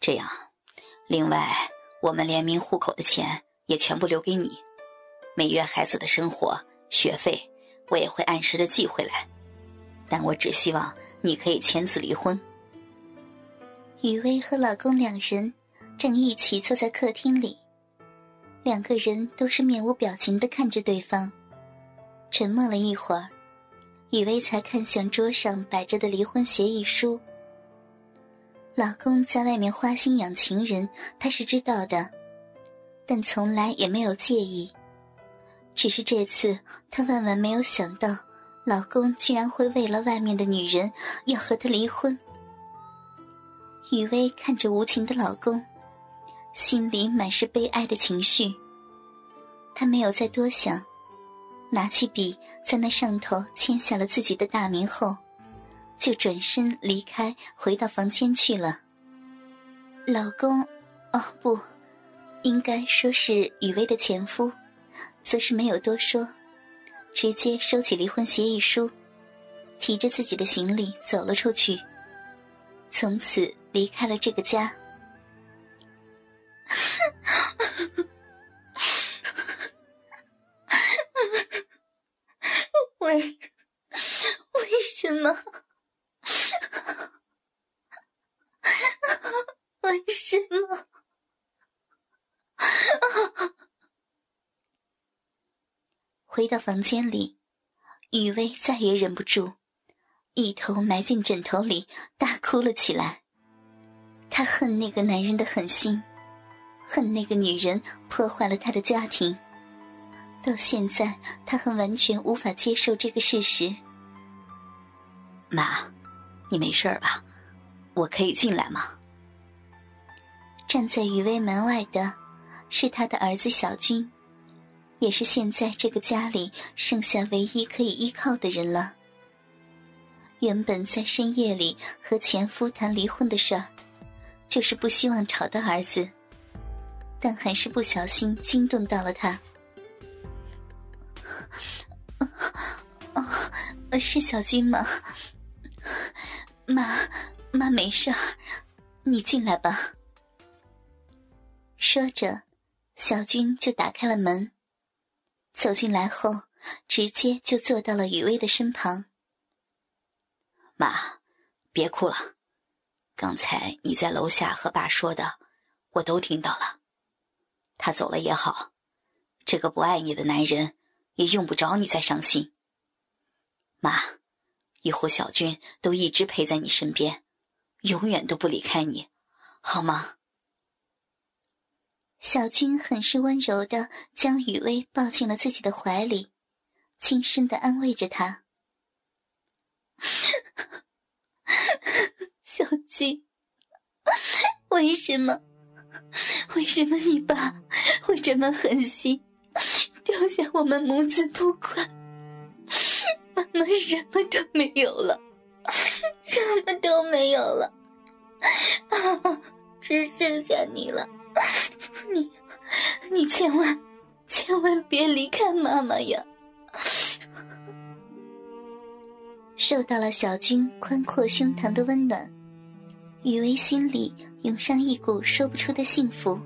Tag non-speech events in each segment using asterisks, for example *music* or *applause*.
这样，另外我们联名户口的钱也全部留给你，每月孩子的生活学费我也会按时的寄回来。但我只希望你可以签字离婚。雨薇和老公两人正一起坐在客厅里，两个人都是面无表情的看着对方，沉默了一会儿。雨薇才看向桌上摆着的离婚协议书。老公在外面花心养情人，她是知道的，但从来也没有介意。只是这次，她万万没有想到，老公居然会为了外面的女人要和她离婚。雨薇看着无情的老公，心里满是悲哀的情绪。她没有再多想。拿起笔，在那上头签下了自己的大名后，就转身离开，回到房间去了。老公，哦不，应该说是雨薇的前夫，则是没有多说，直接收起离婚协议书，提着自己的行李走了出去，从此离开了这个家。*laughs* 为 *laughs* 为什么？为什么？回到房间里，雨薇再也忍不住，一头埋进枕头里，大哭了起来。她恨那个男人的狠心，恨那个女人破坏了她的家庭。到现在，她还完全无法接受这个事实。妈，你没事吧？我可以进来吗？站在雨薇门外的，是他的儿子小军，也是现在这个家里剩下唯一可以依靠的人了。原本在深夜里和前夫谈离婚的事儿，就是不希望吵到儿子，但还是不小心惊动到了他。哦，是小军吗？妈，妈没事儿，你进来吧。说着，小军就打开了门，走进来后，直接就坐到了雨薇的身旁。妈，别哭了，刚才你在楼下和爸说的，我都听到了。他走了也好，这个不爱你的男人。也用不着你再伤心，妈，以后小军都一直陪在你身边，永远都不离开你，好吗？小军很是温柔的将雨薇抱进了自己的怀里，轻声的安慰着她。小军，为什么？为什么你爸会这么狠心？丢下我们母子不管，妈妈什么都没有了，什么都没有了，啊，只剩下你了。你，你千万，千万别离开妈妈呀！受到了小军宽阔胸膛的温暖，雨薇心里涌上一股说不出的幸福。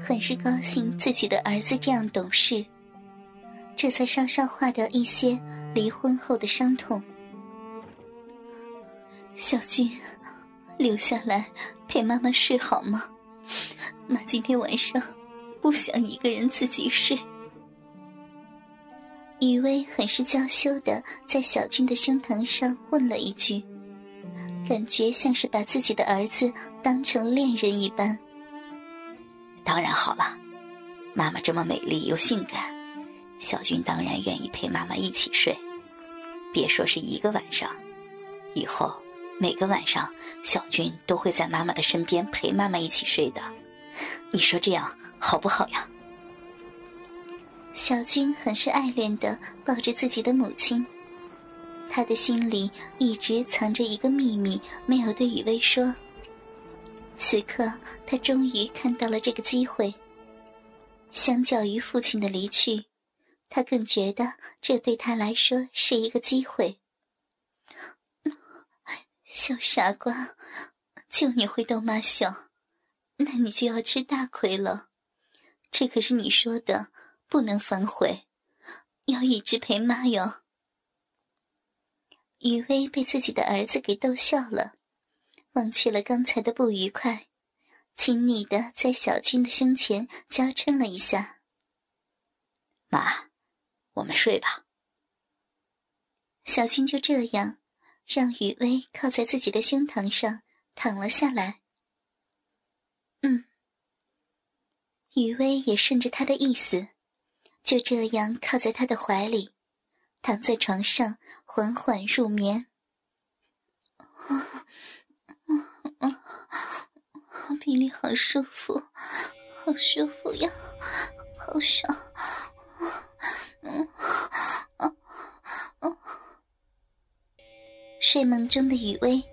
很是高兴自己的儿子这样懂事，这才稍稍化掉一些离婚后的伤痛。小军，留下来陪妈妈睡好吗？妈今天晚上不想一个人自己睡。雨薇很是娇羞的在小军的胸膛上问了一句，感觉像是把自己的儿子当成恋人一般。当然好了，妈妈这么美丽又性感，小军当然愿意陪妈妈一起睡。别说是一个晚上，以后每个晚上，小军都会在妈妈的身边陪妈妈一起睡的。你说这样好不好呀？小军很是爱恋的抱着自己的母亲，他的心里一直藏着一个秘密，没有对雨薇说。此刻，他终于看到了这个机会。相较于父亲的离去，他更觉得这对他来说是一个机会。*laughs* 小傻瓜，就你会逗妈笑，那你就要吃大亏了。这可是你说的，不能反悔，要一直陪妈哟。雨薇被自己的儿子给逗笑了，忘却了刚才的不愉快，亲昵的在小军的胸前娇嗔了一下：“妈，我们睡吧。”小军就这样。让雨薇靠在自己的胸膛上躺了下来。雨薇也顺着他的意思，就这样靠在他的怀里，躺在床上缓缓入眠。啊啊啊！比利好舒服，好舒服呀，好爽。嗯啊啊！睡梦中的雨薇，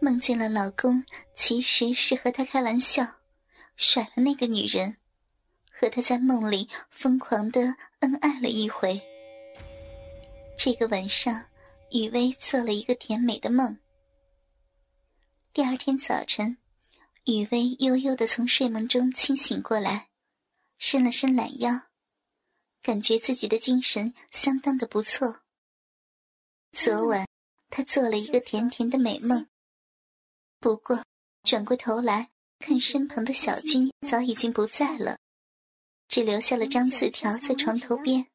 梦见了老公，其实是和她开玩笑，甩了那个女人，和他在梦里疯狂的恩爱了一回。这个晚上，雨薇做了一个甜美的梦。第二天早晨，雨薇悠悠的从睡梦中清醒过来，伸了伸懒腰，感觉自己的精神相当的不错。昨晚。他做了一个甜甜的美梦，不过转过头来看身旁的小军早已经不在了，只留下了张字条在床头边。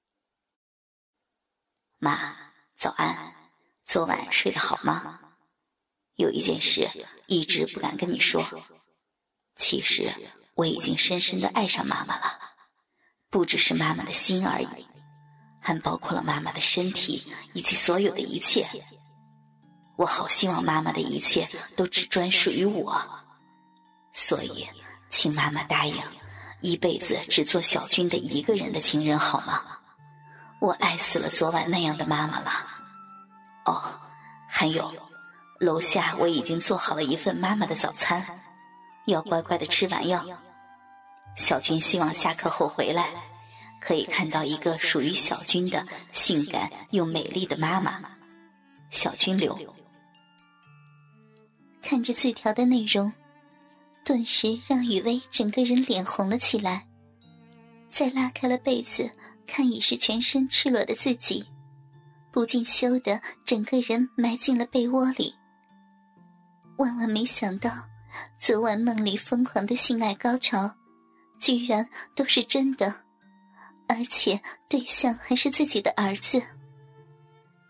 妈，早安，昨晚睡得好吗？有一件事一直不敢跟你说，其实我已经深深的爱上妈妈了，不只是妈妈的心而已，还包括了妈妈的身体以及所有的一切。我好希望妈妈的一切都只专属于我，所以，请妈妈答应，一辈子只做小军的一个人的情人好吗？我爱死了昨晚那样的妈妈了。哦，还有，楼下我已经做好了一份妈妈的早餐，要乖乖的吃完药。小军希望下课后回来，可以看到一个属于小军的性感又美丽的妈妈。小军留。看着字条的内容，顿时让雨薇整个人脸红了起来。再拉开了被子，看已是全身赤裸的自己，不禁羞得整个人埋进了被窝里。万万没想到，昨晚梦里疯狂的性爱高潮，居然都是真的，而且对象还是自己的儿子。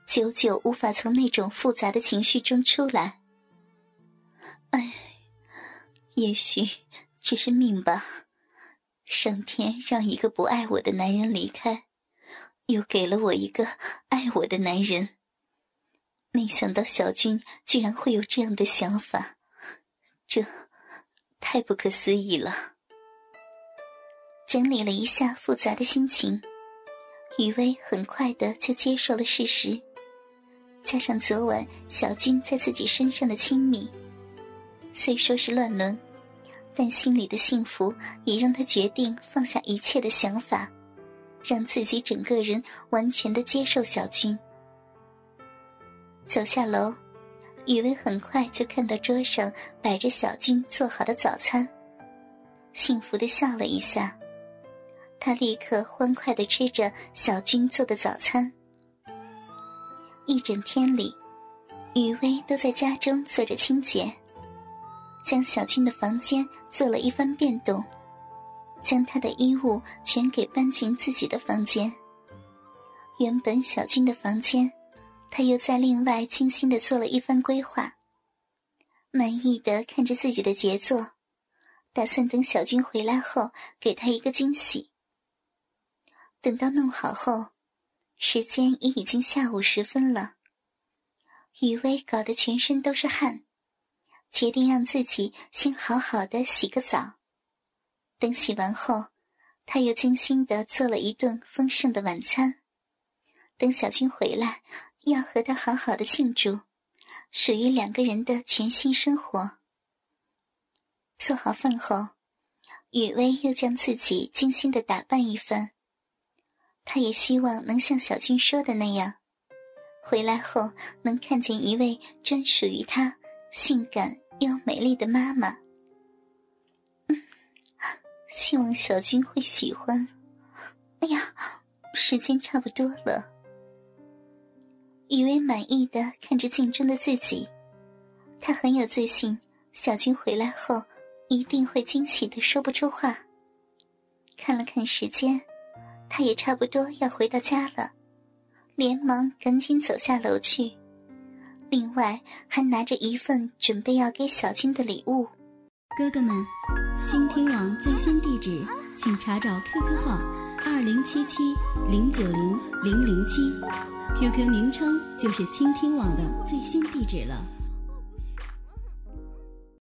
久久无法从那种复杂的情绪中出来。哎，也许只是命吧。上天让一个不爱我的男人离开，又给了我一个爱我的男人。没想到小军居然会有这样的想法，这太不可思议了。整理了一下复杂的心情，雨薇很快的就接受了事实，加上昨晚小军在自己身上的亲密。虽说是乱伦，但心里的幸福也让他决定放下一切的想法，让自己整个人完全的接受小军。走下楼，雨薇很快就看到桌上摆着小军做好的早餐，幸福的笑了一下。他立刻欢快的吃着小军做的早餐。一整天里，雨薇都在家中做着清洁。将小军的房间做了一番变动，将他的衣物全给搬进自己的房间。原本小军的房间，他又在另外精心的做了一番规划。满意的看着自己的杰作，打算等小军回来后给他一个惊喜。等到弄好后，时间也已经下午时分了。雨薇搞得全身都是汗。决定让自己先好好的洗个澡，等洗完后，他又精心的做了一顿丰盛的晚餐。等小军回来，要和他好好的庆祝，属于两个人的全新生活。做好饭后，雨薇又将自己精心的打扮一番。她也希望能像小军说的那样，回来后能看见一位专属于他。性感又美丽的妈妈。嗯，希望小军会喜欢。哎呀，时间差不多了。雨薇满意的看着镜中的自己，她很有自信，小军回来后一定会惊喜的说不出话。看了看时间，她也差不多要回到家了，连忙赶紧走下楼去。另外还拿着一份准备要给小军的礼物。哥哥们，倾听网最新地址，请查找 QQ 号二零七七零九零零零七，QQ 名称就是倾听网的最新地址了。